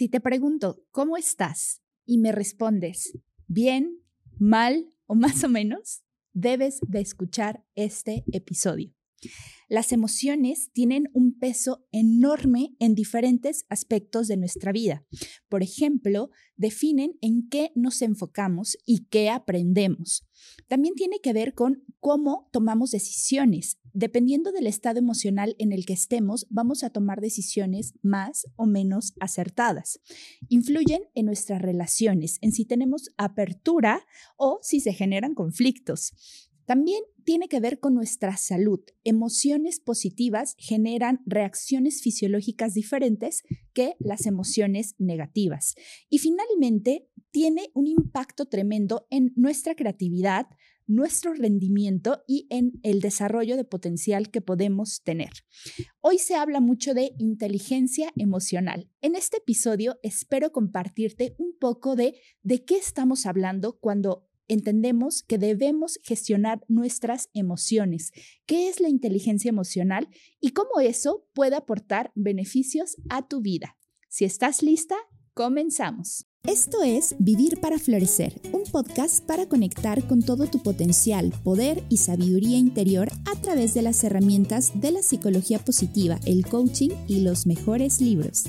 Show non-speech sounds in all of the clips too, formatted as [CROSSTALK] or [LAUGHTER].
Si te pregunto, ¿cómo estás? Y me respondes, bien, mal o más o menos, debes de escuchar este episodio. Las emociones tienen un peso enorme en diferentes aspectos de nuestra vida. Por ejemplo, definen en qué nos enfocamos y qué aprendemos. También tiene que ver con cómo tomamos decisiones. Dependiendo del estado emocional en el que estemos, vamos a tomar decisiones más o menos acertadas. Influyen en nuestras relaciones, en si tenemos apertura o si se generan conflictos. También tiene que ver con nuestra salud. Emociones positivas generan reacciones fisiológicas diferentes que las emociones negativas. Y finalmente, tiene un impacto tremendo en nuestra creatividad, nuestro rendimiento y en el desarrollo de potencial que podemos tener. Hoy se habla mucho de inteligencia emocional. En este episodio espero compartirte un poco de de qué estamos hablando cuando entendemos que debemos gestionar nuestras emociones, qué es la inteligencia emocional y cómo eso puede aportar beneficios a tu vida. Si estás lista, comenzamos. Esto es Vivir para Florecer, un podcast para conectar con todo tu potencial, poder y sabiduría interior a través de las herramientas de la psicología positiva, el coaching y los mejores libros.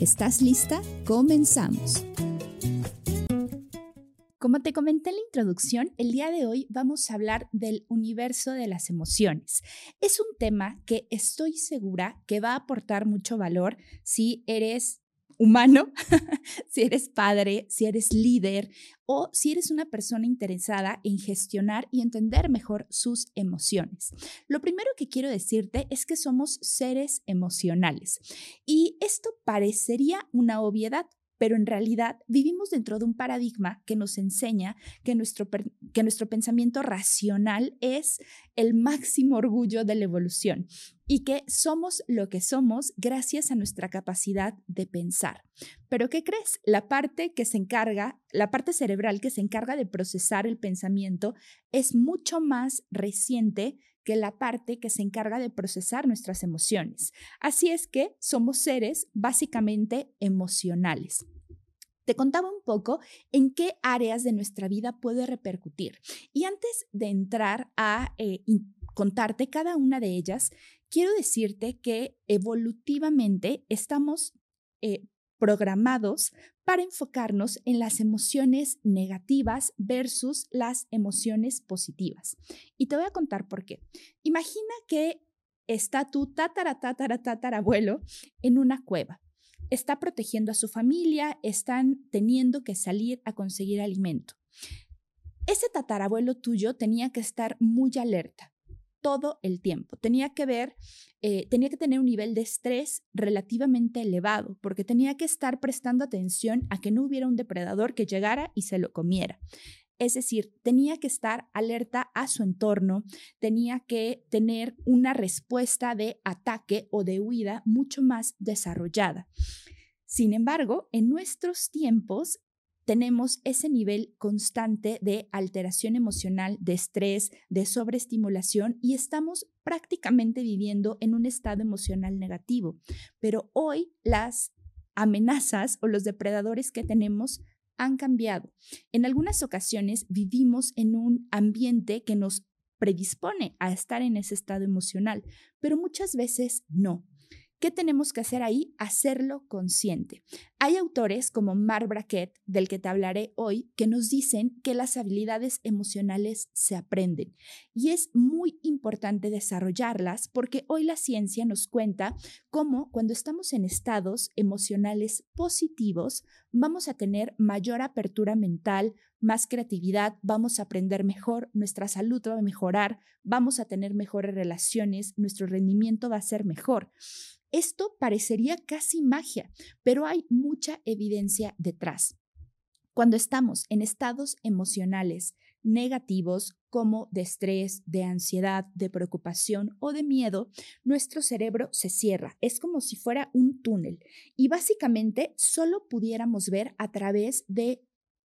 ¿Estás lista? Comenzamos. Como te comenté en la introducción, el día de hoy vamos a hablar del universo de las emociones. Es un tema que estoy segura que va a aportar mucho valor si eres humano, [LAUGHS] si eres padre, si eres líder o si eres una persona interesada en gestionar y entender mejor sus emociones. Lo primero que quiero decirte es que somos seres emocionales y esto parecería una obviedad, pero en realidad vivimos dentro de un paradigma que nos enseña que nuestro, que nuestro pensamiento racional es el máximo orgullo de la evolución y que somos lo que somos gracias a nuestra capacidad de pensar. Pero ¿qué crees? La parte que se encarga, la parte cerebral que se encarga de procesar el pensamiento es mucho más reciente que la parte que se encarga de procesar nuestras emociones. Así es que somos seres básicamente emocionales. Te contaba un poco en qué áreas de nuestra vida puede repercutir. Y antes de entrar a eh, contarte cada una de ellas, quiero decirte que evolutivamente estamos eh, programados para enfocarnos en las emociones negativas versus las emociones positivas. Y te voy a contar por qué. Imagina que está tu tatara, tatara, tatarabuelo en una cueva. Está protegiendo a su familia, están teniendo que salir a conseguir alimento. Ese tatarabuelo tuyo tenía que estar muy alerta todo el tiempo. Tenía que ver, eh, tenía que tener un nivel de estrés relativamente elevado, porque tenía que estar prestando atención a que no hubiera un depredador que llegara y se lo comiera. Es decir, tenía que estar alerta a su entorno, tenía que tener una respuesta de ataque o de huida mucho más desarrollada. Sin embargo, en nuestros tiempos tenemos ese nivel constante de alteración emocional, de estrés, de sobreestimulación y estamos prácticamente viviendo en un estado emocional negativo. Pero hoy las amenazas o los depredadores que tenemos han cambiado. En algunas ocasiones vivimos en un ambiente que nos predispone a estar en ese estado emocional, pero muchas veces no. ¿Qué tenemos que hacer ahí? Hacerlo consciente. Hay autores como Mark Brackett, del que te hablaré hoy, que nos dicen que las habilidades emocionales se aprenden y es muy importante desarrollarlas porque hoy la ciencia nos cuenta cómo cuando estamos en estados emocionales positivos vamos a tener mayor apertura mental, más creatividad, vamos a aprender mejor, nuestra salud va a mejorar, vamos a tener mejores relaciones, nuestro rendimiento va a ser mejor. Esto parecería casi magia, pero hay mucha evidencia detrás. Cuando estamos en estados emocionales negativos como de estrés, de ansiedad, de preocupación o de miedo, nuestro cerebro se cierra. Es como si fuera un túnel y básicamente solo pudiéramos ver a través de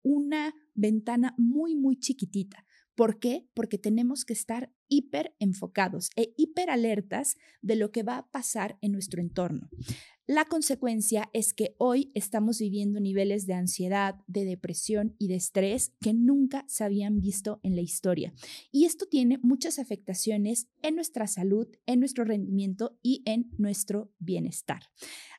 una ventana muy, muy chiquitita. ¿Por qué? Porque tenemos que estar hiper enfocados e hiper alertas de lo que va a pasar en nuestro entorno. La consecuencia es que hoy estamos viviendo niveles de ansiedad, de depresión y de estrés que nunca se habían visto en la historia. Y esto tiene muchas afectaciones en nuestra salud, en nuestro rendimiento y en nuestro bienestar.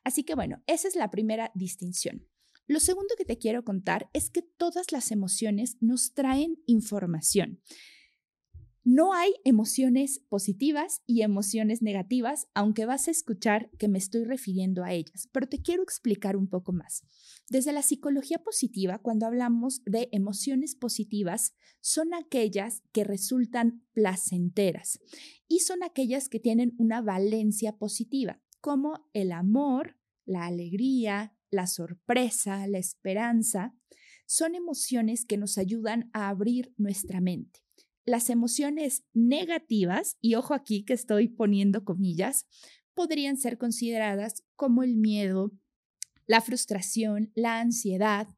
Así que bueno, esa es la primera distinción. Lo segundo que te quiero contar es que todas las emociones nos traen información. No hay emociones positivas y emociones negativas, aunque vas a escuchar que me estoy refiriendo a ellas, pero te quiero explicar un poco más. Desde la psicología positiva, cuando hablamos de emociones positivas, son aquellas que resultan placenteras y son aquellas que tienen una valencia positiva, como el amor, la alegría, la sorpresa, la esperanza. Son emociones que nos ayudan a abrir nuestra mente las emociones negativas, y ojo aquí que estoy poniendo comillas, podrían ser consideradas como el miedo, la frustración, la ansiedad,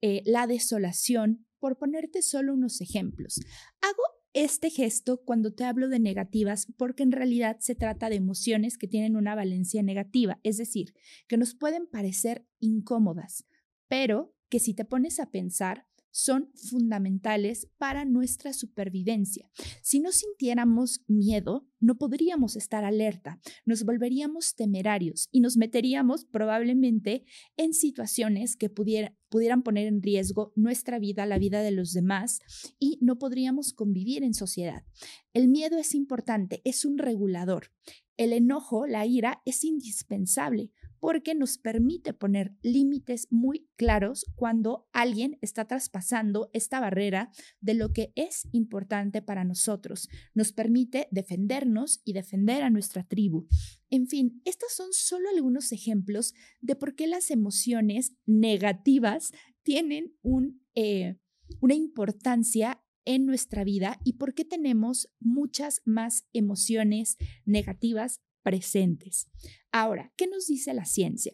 eh, la desolación, por ponerte solo unos ejemplos. Hago este gesto cuando te hablo de negativas porque en realidad se trata de emociones que tienen una valencia negativa, es decir, que nos pueden parecer incómodas, pero que si te pones a pensar, son fundamentales para nuestra supervivencia. Si no sintiéramos miedo, no podríamos estar alerta, nos volveríamos temerarios y nos meteríamos probablemente en situaciones que pudieran poner en riesgo nuestra vida, la vida de los demás y no podríamos convivir en sociedad. El miedo es importante, es un regulador. El enojo, la ira, es indispensable porque nos permite poner límites muy claros cuando alguien está traspasando esta barrera de lo que es importante para nosotros. Nos permite defendernos y defender a nuestra tribu. En fin, estos son solo algunos ejemplos de por qué las emociones negativas tienen un, eh, una importancia en nuestra vida y por qué tenemos muchas más emociones negativas presentes. Ahora, ¿qué nos dice la ciencia?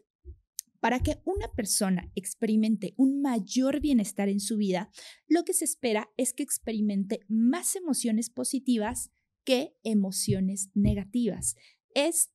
Para que una persona experimente un mayor bienestar en su vida, lo que se espera es que experimente más emociones positivas que emociones negativas. Es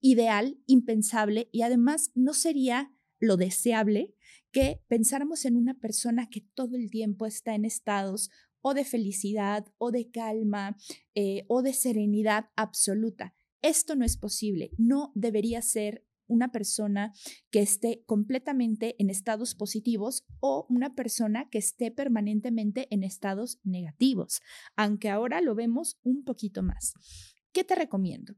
ideal, impensable y además no sería lo deseable que pensáramos en una persona que todo el tiempo está en estados o de felicidad o de calma eh, o de serenidad absoluta. Esto no es posible. No debería ser una persona que esté completamente en estados positivos o una persona que esté permanentemente en estados negativos, aunque ahora lo vemos un poquito más. ¿Qué te recomiendo?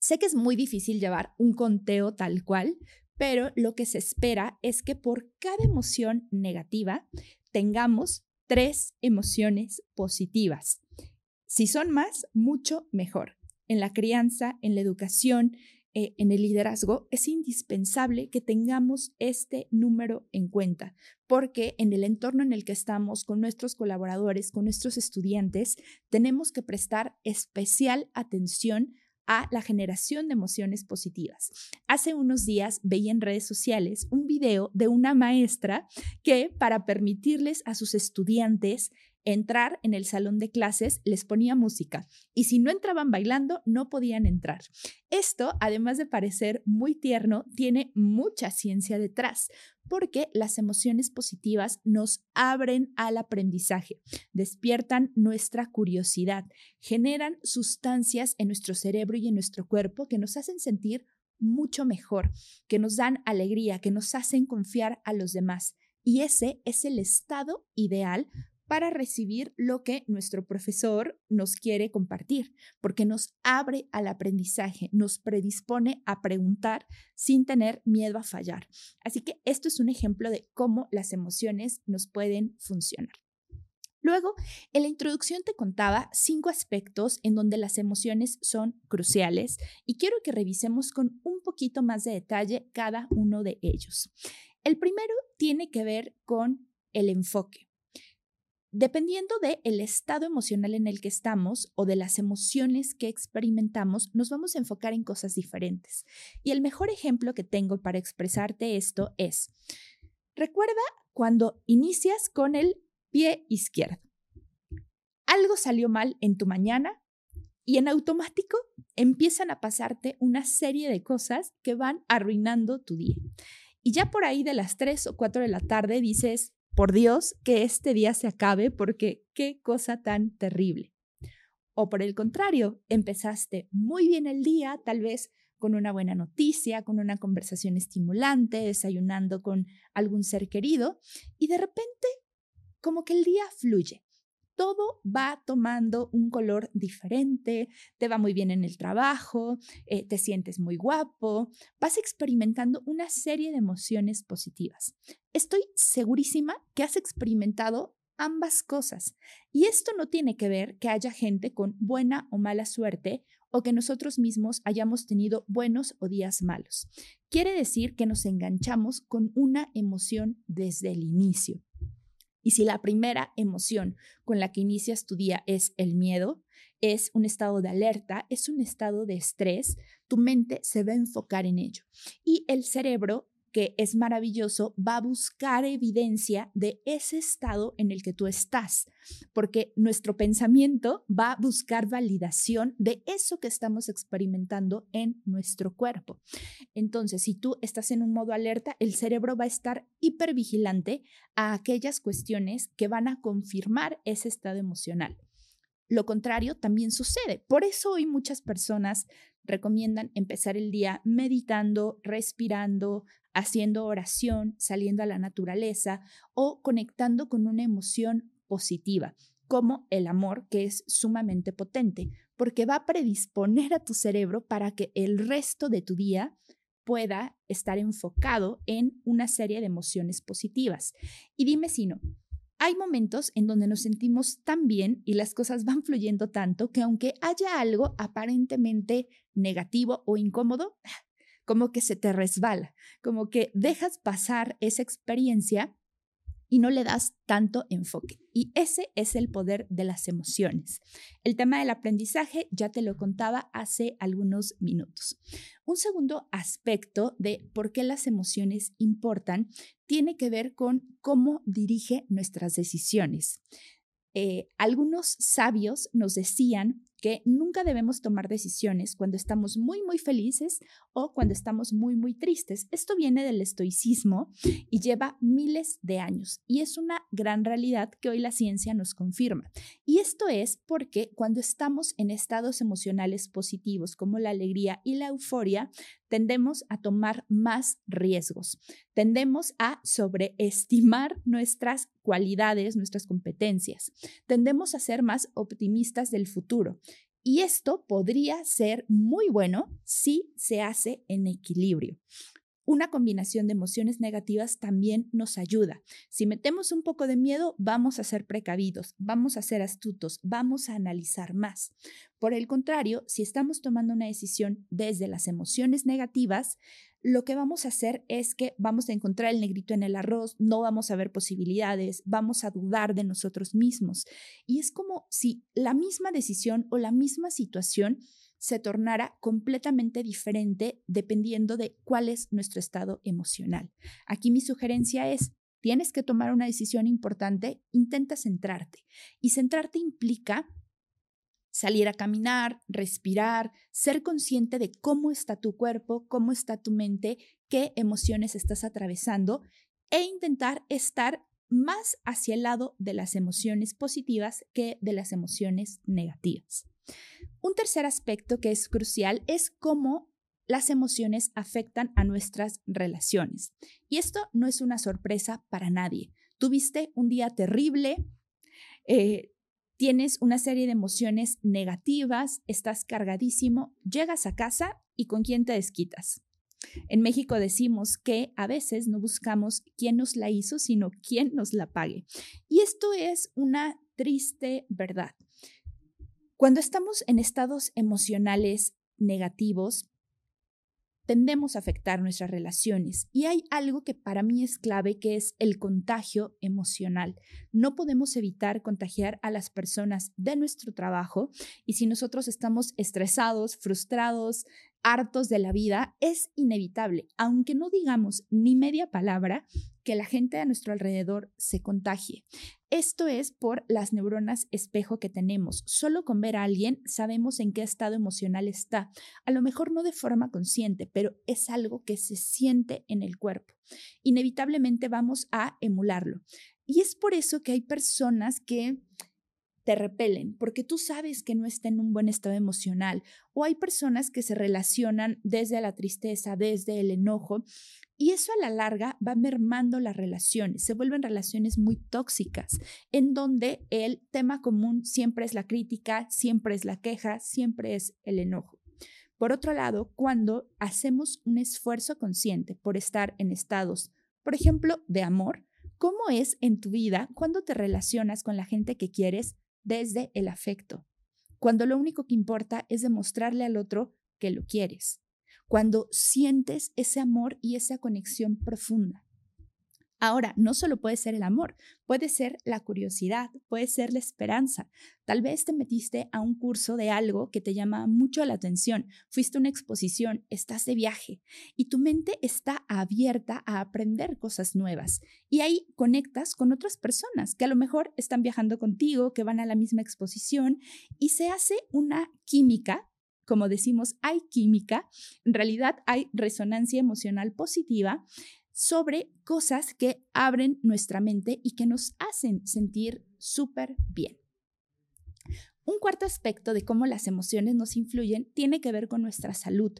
Sé que es muy difícil llevar un conteo tal cual, pero lo que se espera es que por cada emoción negativa tengamos tres emociones positivas. Si son más, mucho mejor en la crianza, en la educación, eh, en el liderazgo, es indispensable que tengamos este número en cuenta, porque en el entorno en el que estamos, con nuestros colaboradores, con nuestros estudiantes, tenemos que prestar especial atención a la generación de emociones positivas. Hace unos días veía en redes sociales un video de una maestra que para permitirles a sus estudiantes entrar en el salón de clases les ponía música y si no entraban bailando no podían entrar. Esto, además de parecer muy tierno, tiene mucha ciencia detrás porque las emociones positivas nos abren al aprendizaje, despiertan nuestra curiosidad, generan sustancias en nuestro cerebro y en nuestro cuerpo que nos hacen sentir mucho mejor, que nos dan alegría, que nos hacen confiar a los demás. Y ese es el estado ideal para recibir lo que nuestro profesor nos quiere compartir, porque nos abre al aprendizaje, nos predispone a preguntar sin tener miedo a fallar. Así que esto es un ejemplo de cómo las emociones nos pueden funcionar. Luego, en la introducción te contaba cinco aspectos en donde las emociones son cruciales y quiero que revisemos con un poquito más de detalle cada uno de ellos. El primero tiene que ver con el enfoque. Dependiendo del el estado emocional en el que estamos o de las emociones que experimentamos, nos vamos a enfocar en cosas diferentes. Y el mejor ejemplo que tengo para expresarte esto es, recuerda cuando inicias con el pie izquierdo. algo salió mal en tu mañana y en automático empiezan a pasarte una serie de cosas que van arruinando tu día. Y ya por ahí de las 3 o 4 de la tarde dices, por Dios, que este día se acabe porque qué cosa tan terrible. O por el contrario, empezaste muy bien el día, tal vez con una buena noticia, con una conversación estimulante, desayunando con algún ser querido, y de repente como que el día fluye todo va tomando un color diferente, te va muy bien en el trabajo, eh, te sientes muy guapo, vas experimentando una serie de emociones positivas. Estoy segurísima que has experimentado ambas cosas. Y esto no tiene que ver que haya gente con buena o mala suerte o que nosotros mismos hayamos tenido buenos o días malos. Quiere decir que nos enganchamos con una emoción desde el inicio. Y si la primera emoción con la que inicias tu día es el miedo, es un estado de alerta, es un estado de estrés, tu mente se va a enfocar en ello. Y el cerebro que es maravilloso, va a buscar evidencia de ese estado en el que tú estás, porque nuestro pensamiento va a buscar validación de eso que estamos experimentando en nuestro cuerpo. Entonces, si tú estás en un modo alerta, el cerebro va a estar hipervigilante a aquellas cuestiones que van a confirmar ese estado emocional. Lo contrario también sucede. Por eso hoy muchas personas recomiendan empezar el día meditando, respirando, haciendo oración, saliendo a la naturaleza o conectando con una emoción positiva, como el amor, que es sumamente potente, porque va a predisponer a tu cerebro para que el resto de tu día pueda estar enfocado en una serie de emociones positivas. Y dime si no, hay momentos en donde nos sentimos tan bien y las cosas van fluyendo tanto que aunque haya algo aparentemente negativo o incómodo, como que se te resbala, como que dejas pasar esa experiencia y no le das tanto enfoque. Y ese es el poder de las emociones. El tema del aprendizaje ya te lo contaba hace algunos minutos. Un segundo aspecto de por qué las emociones importan tiene que ver con cómo dirige nuestras decisiones. Eh, algunos sabios nos decían que nunca debemos tomar decisiones cuando estamos muy, muy felices o cuando estamos muy, muy tristes. Esto viene del estoicismo y lleva miles de años y es una gran realidad que hoy la ciencia nos confirma. Y esto es porque cuando estamos en estados emocionales positivos como la alegría y la euforia, tendemos a tomar más riesgos, tendemos a sobreestimar nuestras cualidades, nuestras competencias, tendemos a ser más optimistas del futuro. Y esto podría ser muy bueno si se hace en equilibrio. Una combinación de emociones negativas también nos ayuda. Si metemos un poco de miedo, vamos a ser precavidos, vamos a ser astutos, vamos a analizar más. Por el contrario, si estamos tomando una decisión desde las emociones negativas, lo que vamos a hacer es que vamos a encontrar el negrito en el arroz, no vamos a ver posibilidades, vamos a dudar de nosotros mismos. Y es como si la misma decisión o la misma situación se tornara completamente diferente dependiendo de cuál es nuestro estado emocional. Aquí mi sugerencia es, tienes que tomar una decisión importante, intenta centrarte. Y centrarte implica salir a caminar, respirar, ser consciente de cómo está tu cuerpo, cómo está tu mente, qué emociones estás atravesando e intentar estar más hacia el lado de las emociones positivas que de las emociones negativas. Un tercer aspecto que es crucial es cómo las emociones afectan a nuestras relaciones. Y esto no es una sorpresa para nadie. Tuviste un día terrible, eh, tienes una serie de emociones negativas, estás cargadísimo, llegas a casa y con quién te desquitas. En México decimos que a veces no buscamos quién nos la hizo, sino quién nos la pague. Y esto es una triste verdad. Cuando estamos en estados emocionales negativos, tendemos a afectar nuestras relaciones y hay algo que para mí es clave que es el contagio emocional. No podemos evitar contagiar a las personas de nuestro trabajo y si nosotros estamos estresados, frustrados, hartos de la vida, es inevitable, aunque no digamos ni media palabra, que la gente a nuestro alrededor se contagie. Esto es por las neuronas espejo que tenemos. Solo con ver a alguien sabemos en qué estado emocional está. A lo mejor no de forma consciente, pero es algo que se siente en el cuerpo. Inevitablemente vamos a emularlo. Y es por eso que hay personas que te repelen porque tú sabes que no está en un buen estado emocional. O hay personas que se relacionan desde la tristeza, desde el enojo. Y eso a la larga va mermando las relaciones, se vuelven relaciones muy tóxicas, en donde el tema común siempre es la crítica, siempre es la queja, siempre es el enojo. Por otro lado, cuando hacemos un esfuerzo consciente por estar en estados, por ejemplo, de amor, ¿cómo es en tu vida cuando te relacionas con la gente que quieres desde el afecto, cuando lo único que importa es demostrarle al otro que lo quieres, cuando sientes ese amor y esa conexión profunda. Ahora, no solo puede ser el amor, puede ser la curiosidad, puede ser la esperanza. Tal vez te metiste a un curso de algo que te llama mucho la atención, fuiste a una exposición, estás de viaje y tu mente está abierta a aprender cosas nuevas. Y ahí conectas con otras personas que a lo mejor están viajando contigo, que van a la misma exposición y se hace una química como decimos, hay química, en realidad hay resonancia emocional positiva sobre cosas que abren nuestra mente y que nos hacen sentir súper bien. Un cuarto aspecto de cómo las emociones nos influyen tiene que ver con nuestra salud.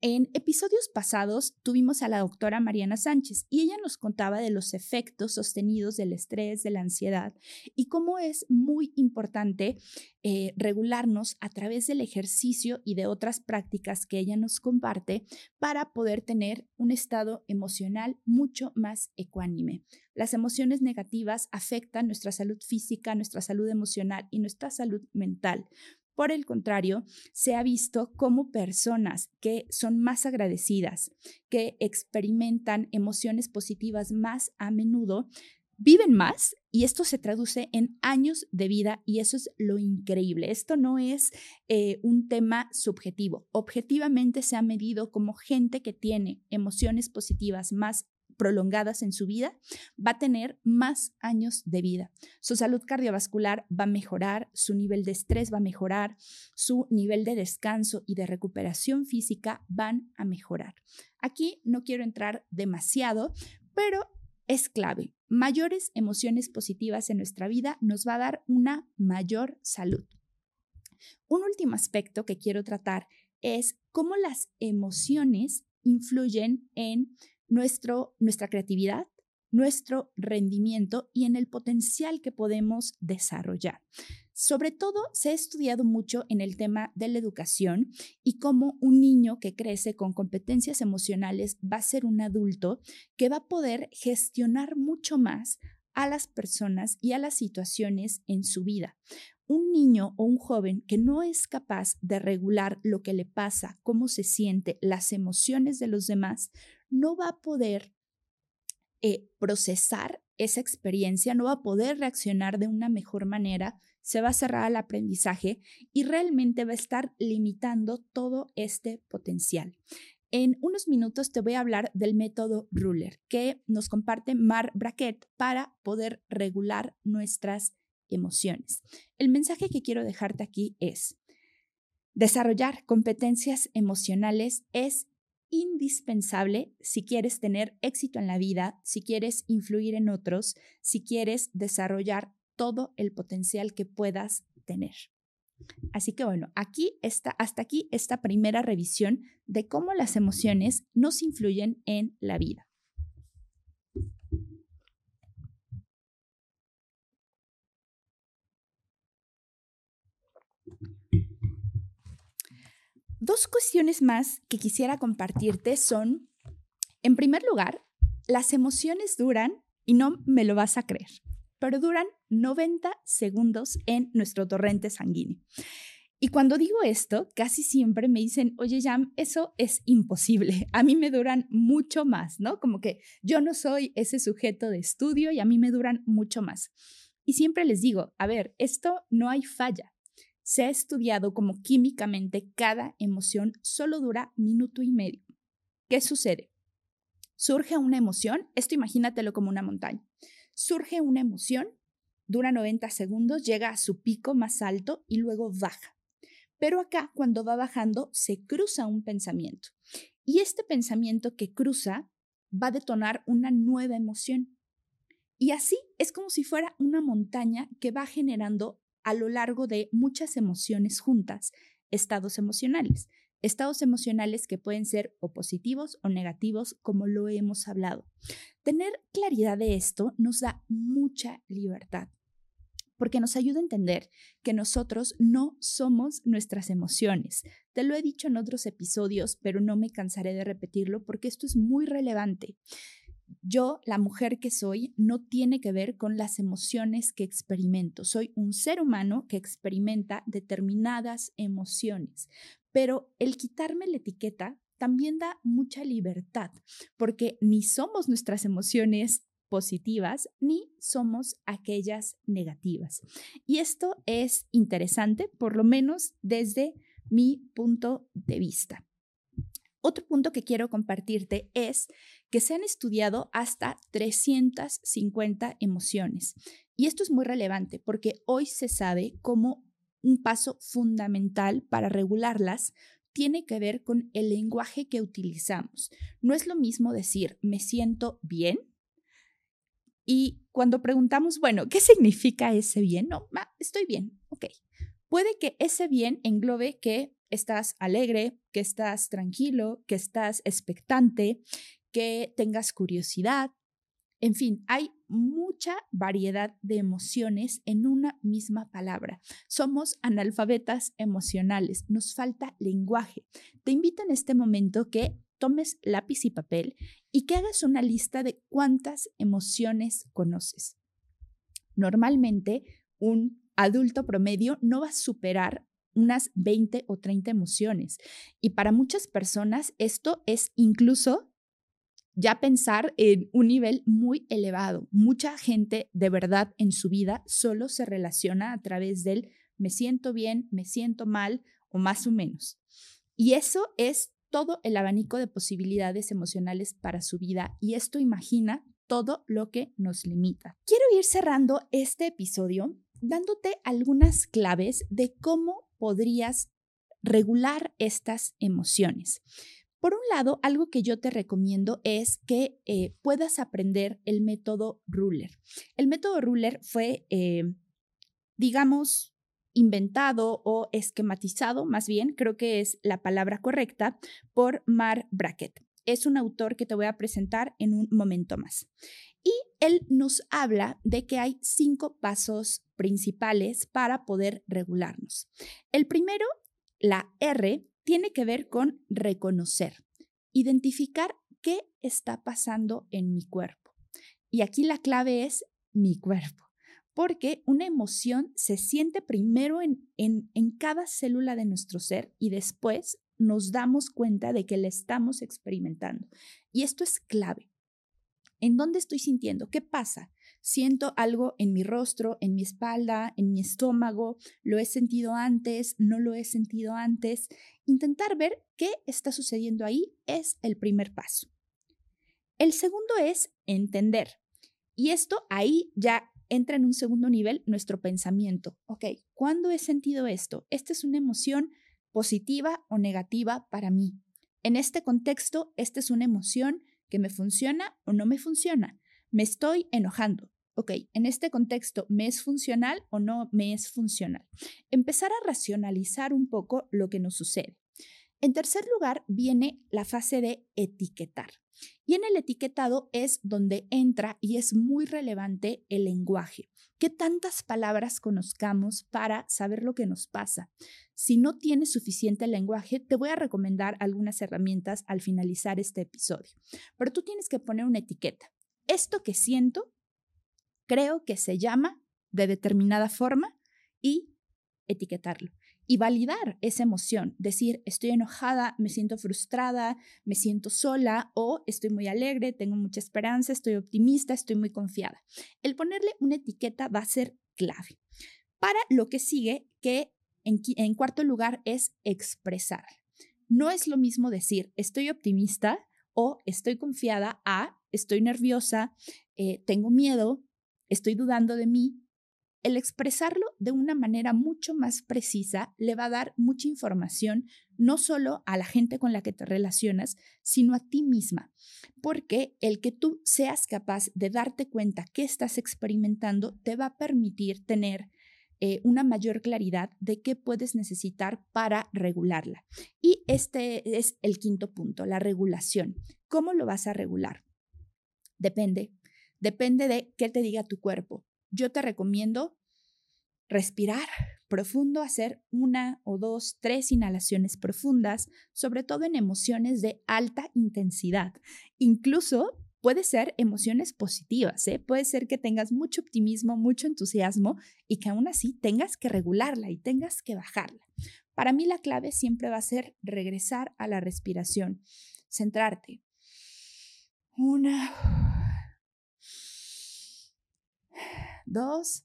En episodios pasados tuvimos a la doctora Mariana Sánchez y ella nos contaba de los efectos sostenidos del estrés, de la ansiedad y cómo es muy importante eh, regularnos a través del ejercicio y de otras prácticas que ella nos comparte para poder tener un estado emocional mucho más ecuánime. Las emociones negativas afectan nuestra salud física, nuestra salud emocional y nuestra salud mental. Por el contrario, se ha visto como personas que son más agradecidas, que experimentan emociones positivas más a menudo, viven más y esto se traduce en años de vida y eso es lo increíble. Esto no es eh, un tema subjetivo. Objetivamente se ha medido como gente que tiene emociones positivas más prolongadas en su vida, va a tener más años de vida. Su salud cardiovascular va a mejorar, su nivel de estrés va a mejorar, su nivel de descanso y de recuperación física van a mejorar. Aquí no quiero entrar demasiado, pero es clave. Mayores emociones positivas en nuestra vida nos va a dar una mayor salud. Un último aspecto que quiero tratar es cómo las emociones influyen en nuestro, nuestra creatividad, nuestro rendimiento y en el potencial que podemos desarrollar. Sobre todo, se ha estudiado mucho en el tema de la educación y cómo un niño que crece con competencias emocionales va a ser un adulto que va a poder gestionar mucho más a las personas y a las situaciones en su vida. Un niño o un joven que no es capaz de regular lo que le pasa, cómo se siente, las emociones de los demás, no va a poder eh, procesar esa experiencia, no va a poder reaccionar de una mejor manera, se va a cerrar al aprendizaje y realmente va a estar limitando todo este potencial. En unos minutos te voy a hablar del método Ruler que nos comparte Mar Braquet para poder regular nuestras emociones. El mensaje que quiero dejarte aquí es, desarrollar competencias emocionales es indispensable si quieres tener éxito en la vida, si quieres influir en otros, si quieres desarrollar todo el potencial que puedas tener. Así que bueno, aquí está, hasta aquí esta primera revisión de cómo las emociones nos influyen en la vida. Dos cuestiones más que quisiera compartirte son, en primer lugar, las emociones duran, y no me lo vas a creer, pero duran 90 segundos en nuestro torrente sanguíneo. Y cuando digo esto, casi siempre me dicen, oye, Jam, eso es imposible. A mí me duran mucho más, ¿no? Como que yo no soy ese sujeto de estudio y a mí me duran mucho más. Y siempre les digo, a ver, esto no hay falla. Se ha estudiado como químicamente cada emoción solo dura minuto y medio. ¿Qué sucede? Surge una emoción, esto imagínatelo como una montaña. Surge una emoción, dura 90 segundos, llega a su pico más alto y luego baja. Pero acá, cuando va bajando, se cruza un pensamiento. Y este pensamiento que cruza va a detonar una nueva emoción. Y así es como si fuera una montaña que va generando a lo largo de muchas emociones juntas, estados emocionales. Estados emocionales que pueden ser o positivos o negativos, como lo hemos hablado. Tener claridad de esto nos da mucha libertad porque nos ayuda a entender que nosotros no somos nuestras emociones. Te lo he dicho en otros episodios, pero no me cansaré de repetirlo porque esto es muy relevante. Yo, la mujer que soy, no tiene que ver con las emociones que experimento. Soy un ser humano que experimenta determinadas emociones, pero el quitarme la etiqueta también da mucha libertad, porque ni somos nuestras emociones positivas ni somos aquellas negativas. Y esto es interesante, por lo menos desde mi punto de vista. Otro punto que quiero compartirte es que se han estudiado hasta 350 emociones. Y esto es muy relevante porque hoy se sabe cómo un paso fundamental para regularlas tiene que ver con el lenguaje que utilizamos. No es lo mismo decir me siento bien y cuando preguntamos, bueno, ¿qué significa ese bien? No, estoy bien, ok. Puede que ese bien englobe que estás alegre, que estás tranquilo, que estás expectante, que tengas curiosidad. En fin, hay mucha variedad de emociones en una misma palabra. Somos analfabetas emocionales, nos falta lenguaje. Te invito en este momento que tomes lápiz y papel y que hagas una lista de cuántas emociones conoces. Normalmente, un adulto promedio no va a superar unas 20 o 30 emociones. Y para muchas personas esto es incluso ya pensar en un nivel muy elevado. Mucha gente de verdad en su vida solo se relaciona a través del me siento bien, me siento mal o más o menos. Y eso es todo el abanico de posibilidades emocionales para su vida y esto imagina todo lo que nos limita. Quiero ir cerrando este episodio dándote algunas claves de cómo podrías regular estas emociones. Por un lado, algo que yo te recomiendo es que eh, puedas aprender el método Ruler. El método Ruler fue, eh, digamos, inventado o esquematizado, más bien, creo que es la palabra correcta, por Mar Brackett. Es un autor que te voy a presentar en un momento más. Y él nos habla de que hay cinco pasos principales para poder regularnos. El primero, la R, tiene que ver con reconocer, identificar qué está pasando en mi cuerpo. Y aquí la clave es mi cuerpo porque una emoción se siente primero en, en, en, cada célula de nuestro ser y después nos damos cuenta de que la estamos experimentando. Y esto es clave. ¿En dónde estoy sintiendo? ¿Qué pasa? Siento algo en mi rostro, en mi espalda, en mi estómago, lo he sentido antes, no lo he sentido antes. Intentar ver qué está sucediendo ahí es el primer paso. El segundo es entender. Y esto ahí ya entra en un segundo nivel nuestro pensamiento. Ok, ¿cuándo he sentido esto? ¿Esta es una emoción positiva o negativa para mí? En este contexto, esta es una emoción que me funciona o no me funciona. Me estoy enojando. Ok, en este contexto, ¿me es funcional o no me es funcional? Empezar a racionalizar un poco lo que nos sucede. En tercer lugar, viene la fase de etiquetar. Y en el etiquetado es donde entra y es muy relevante el lenguaje. ¿Qué tantas palabras conozcamos para saber lo que nos pasa? Si no tienes suficiente lenguaje, te voy a recomendar algunas herramientas al finalizar este episodio. Pero tú tienes que poner una etiqueta. Esto que siento, creo que se llama de determinada forma y etiquetarlo y validar esa emoción, decir, estoy enojada, me siento frustrada, me siento sola o estoy muy alegre, tengo mucha esperanza, estoy optimista, estoy muy confiada. El ponerle una etiqueta va a ser clave. Para lo que sigue, que En, cuarto lugar es expresar. No es lo mismo decir estoy optimista o estoy confiada a estoy nerviosa, eh, tengo miedo, estoy dudando de mí. El expresarlo de una manera mucho más precisa le va a dar mucha información, no solo a la gente con la que te relacionas, sino a ti misma, porque el que tú seas capaz de darte cuenta que estás experimentando te va a permitir tener eh, una mayor claridad de qué puedes necesitar para regularla. Y este es el quinto punto, la regulación. ¿Cómo lo vas a regular? Depende, depende de qué te diga tu cuerpo. Yo te recomiendo respirar profundo, hacer una o dos, tres inhalaciones profundas, sobre todo en emociones de alta intensidad. Incluso puede ser emociones positivas, ¿eh? puede ser que tengas mucho optimismo, mucho entusiasmo y que aún así tengas que regularla y tengas que bajarla. Para mí la clave siempre va a ser regresar a la respiración, centrarte. Una, dos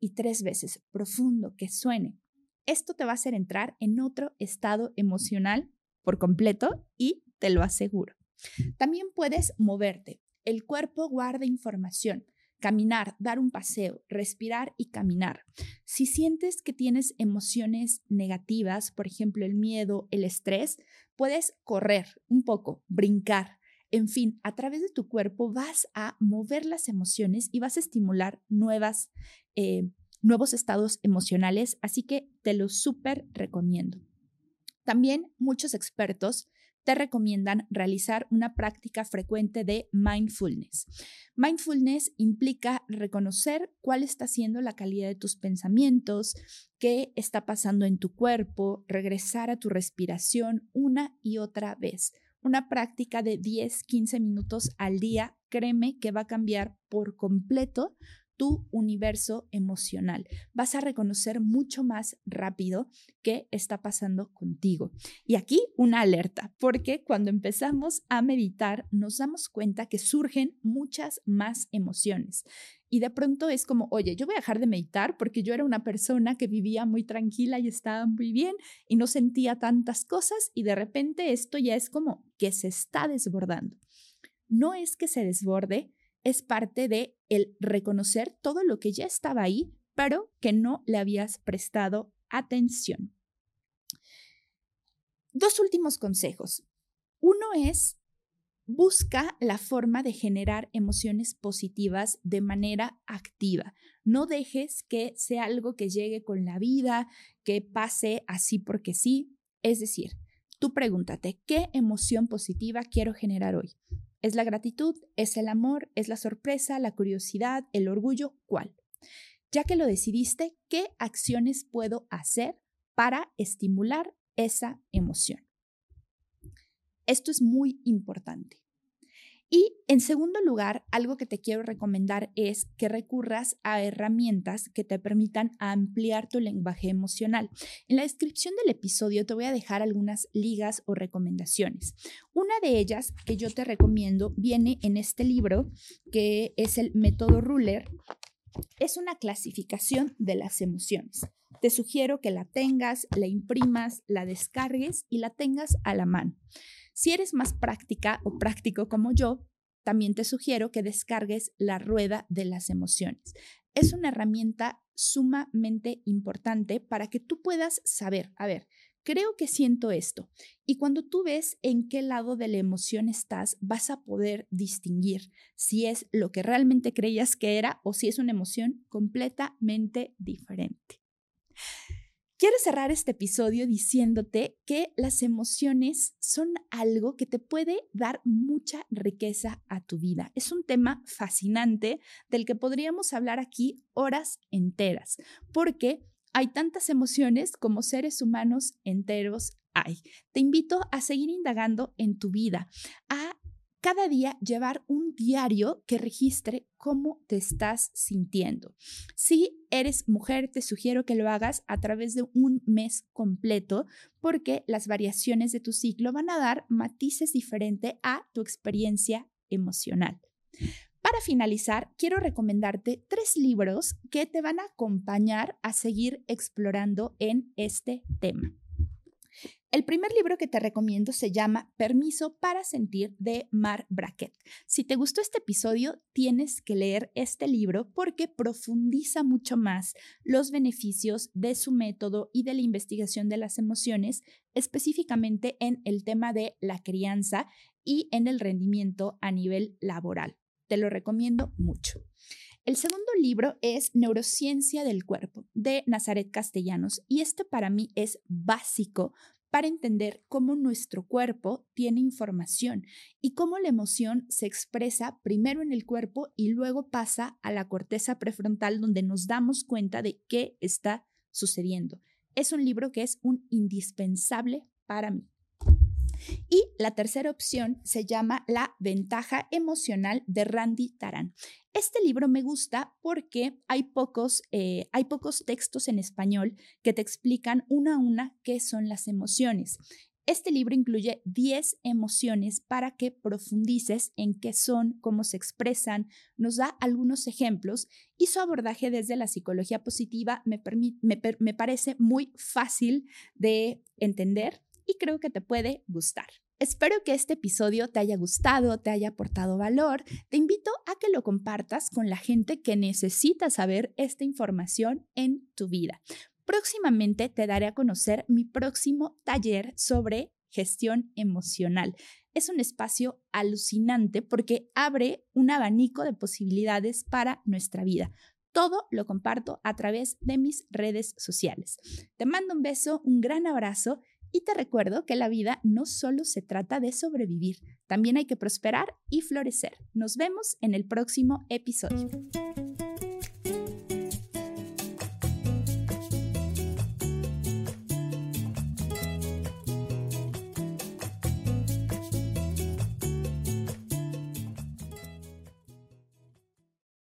y tres veces profundo que suene. Esto te va a hacer entrar en otro estado emocional por completo y te lo aseguro. También puedes moverte. El cuerpo guarda información. Caminar, dar un paseo, respirar y caminar. Si sientes que tienes emociones negativas, por ejemplo el miedo, el estrés, puedes correr un poco, brincar. En fin, a través de tu cuerpo vas a mover las emociones y vas a estimular nuevas, eh, nuevos estados emocionales, así que te lo súper recomiendo. También muchos expertos te recomiendan realizar una práctica frecuente de mindfulness. Mindfulness implica reconocer cuál está siendo la calidad de tus pensamientos, qué está pasando en tu cuerpo, regresar a tu respiración una y otra vez. Una práctica de 10, 15 minutos al día, créeme que va a cambiar por completo tu universo emocional. Vas a reconocer mucho más rápido qué está pasando contigo. Y aquí una alerta, porque cuando empezamos a meditar nos damos cuenta que surgen muchas más emociones. Y de pronto es como, oye, yo voy a dejar de meditar porque yo era una persona que vivía muy tranquila y estaba muy bien y no sentía tantas cosas y de repente esto ya es como que se está desbordando. No es que se desborde, es parte de el reconocer todo lo que ya estaba ahí, pero que no le habías prestado atención. Dos últimos consejos. Uno es busca la forma de generar emociones positivas de manera activa. No dejes que sea algo que llegue con la vida, que pase así porque sí. Es decir, tú pregúntate, ¿qué emoción positiva quiero generar hoy? ¿Es la gratitud? ¿Es el amor? ¿Es la sorpresa? ¿La curiosidad? ¿El orgullo? ¿Cuál? Ya que lo decidiste, ¿qué acciones puedo hacer para estimular esa emoción? Esto es muy importante. Y en segundo lugar, algo que te quiero recomendar es que recurras a herramientas que te permitan ampliar tu lenguaje emocional. En la descripción del episodio te voy a dejar algunas ligas o recomendaciones. Una de ellas que yo te recomiendo viene en este libro que es el método Ruler. Es una clasificación de las emociones. Te sugiero que la tengas, la imprimas, la descargues y la tengas a la mano. Si eres más práctica o práctico como yo, también te sugiero que descargues la rueda de las emociones. Es una herramienta sumamente importante para que tú puedas saber, a ver, creo que siento esto. Y cuando tú ves en qué lado de la emoción estás, vas a poder distinguir si es lo que realmente creías que era o si es una emoción completamente diferente. Quiero cerrar este episodio diciéndote que las emociones son algo que te puede dar mucha riqueza a tu vida. Es un tema fascinante del que podríamos hablar aquí horas enteras, porque hay tantas emociones como seres humanos enteros hay. Te invito a seguir indagando en tu vida, cada día llevar un diario que registre cómo te estás sintiendo. Si eres mujer, te sugiero que lo hagas a través de un mes completo porque las variaciones de tu ciclo van a dar matices diferentes a tu experiencia emocional. Para finalizar, quiero recomendarte tres libros que te van a acompañar a seguir explorando en este tema. El primer libro que te recomiendo se llama Permiso para Sentir de Mar Brackett. Si te gustó este episodio, tienes que leer este libro porque profundiza mucho más los beneficios de su método y de la investigación de las emociones, específicamente en el tema de la crianza y en el rendimiento a nivel laboral. Te lo recomiendo mucho. El segundo libro es Neurociencia del Cuerpo de Nazaret Castellanos y este para mí es básico para entender cómo nuestro cuerpo tiene información y cómo la emoción se expresa primero en el cuerpo y luego pasa a la corteza prefrontal donde nos damos cuenta de qué está sucediendo. Es un libro que es un indispensable para mí. Y la tercera opción se llama La ventaja emocional de Randy Taran. Este libro me gusta porque hay pocos, eh, hay pocos textos en español que te explican una a una qué son las emociones. Este libro incluye 10 emociones para que profundices en qué son, cómo se expresan, nos da algunos ejemplos y su abordaje desde la psicología positiva me, me parece muy fácil de entender y creo que te puede gustar. Espero que este episodio te haya gustado, te haya aportado valor. Te invito a que lo compartas con la gente que necesita saber esta información en tu vida. Próximamente te daré a conocer mi próximo taller sobre gestión emocional. Es un espacio alucinante porque abre un abanico de posibilidades para nuestra vida. Todo lo comparto a través de mis redes sociales. Te mando un beso, un gran abrazo y te recuerdo que la vida no solo se trata de sobrevivir, también hay que prosperar y florecer. Nos vemos en el próximo episodio.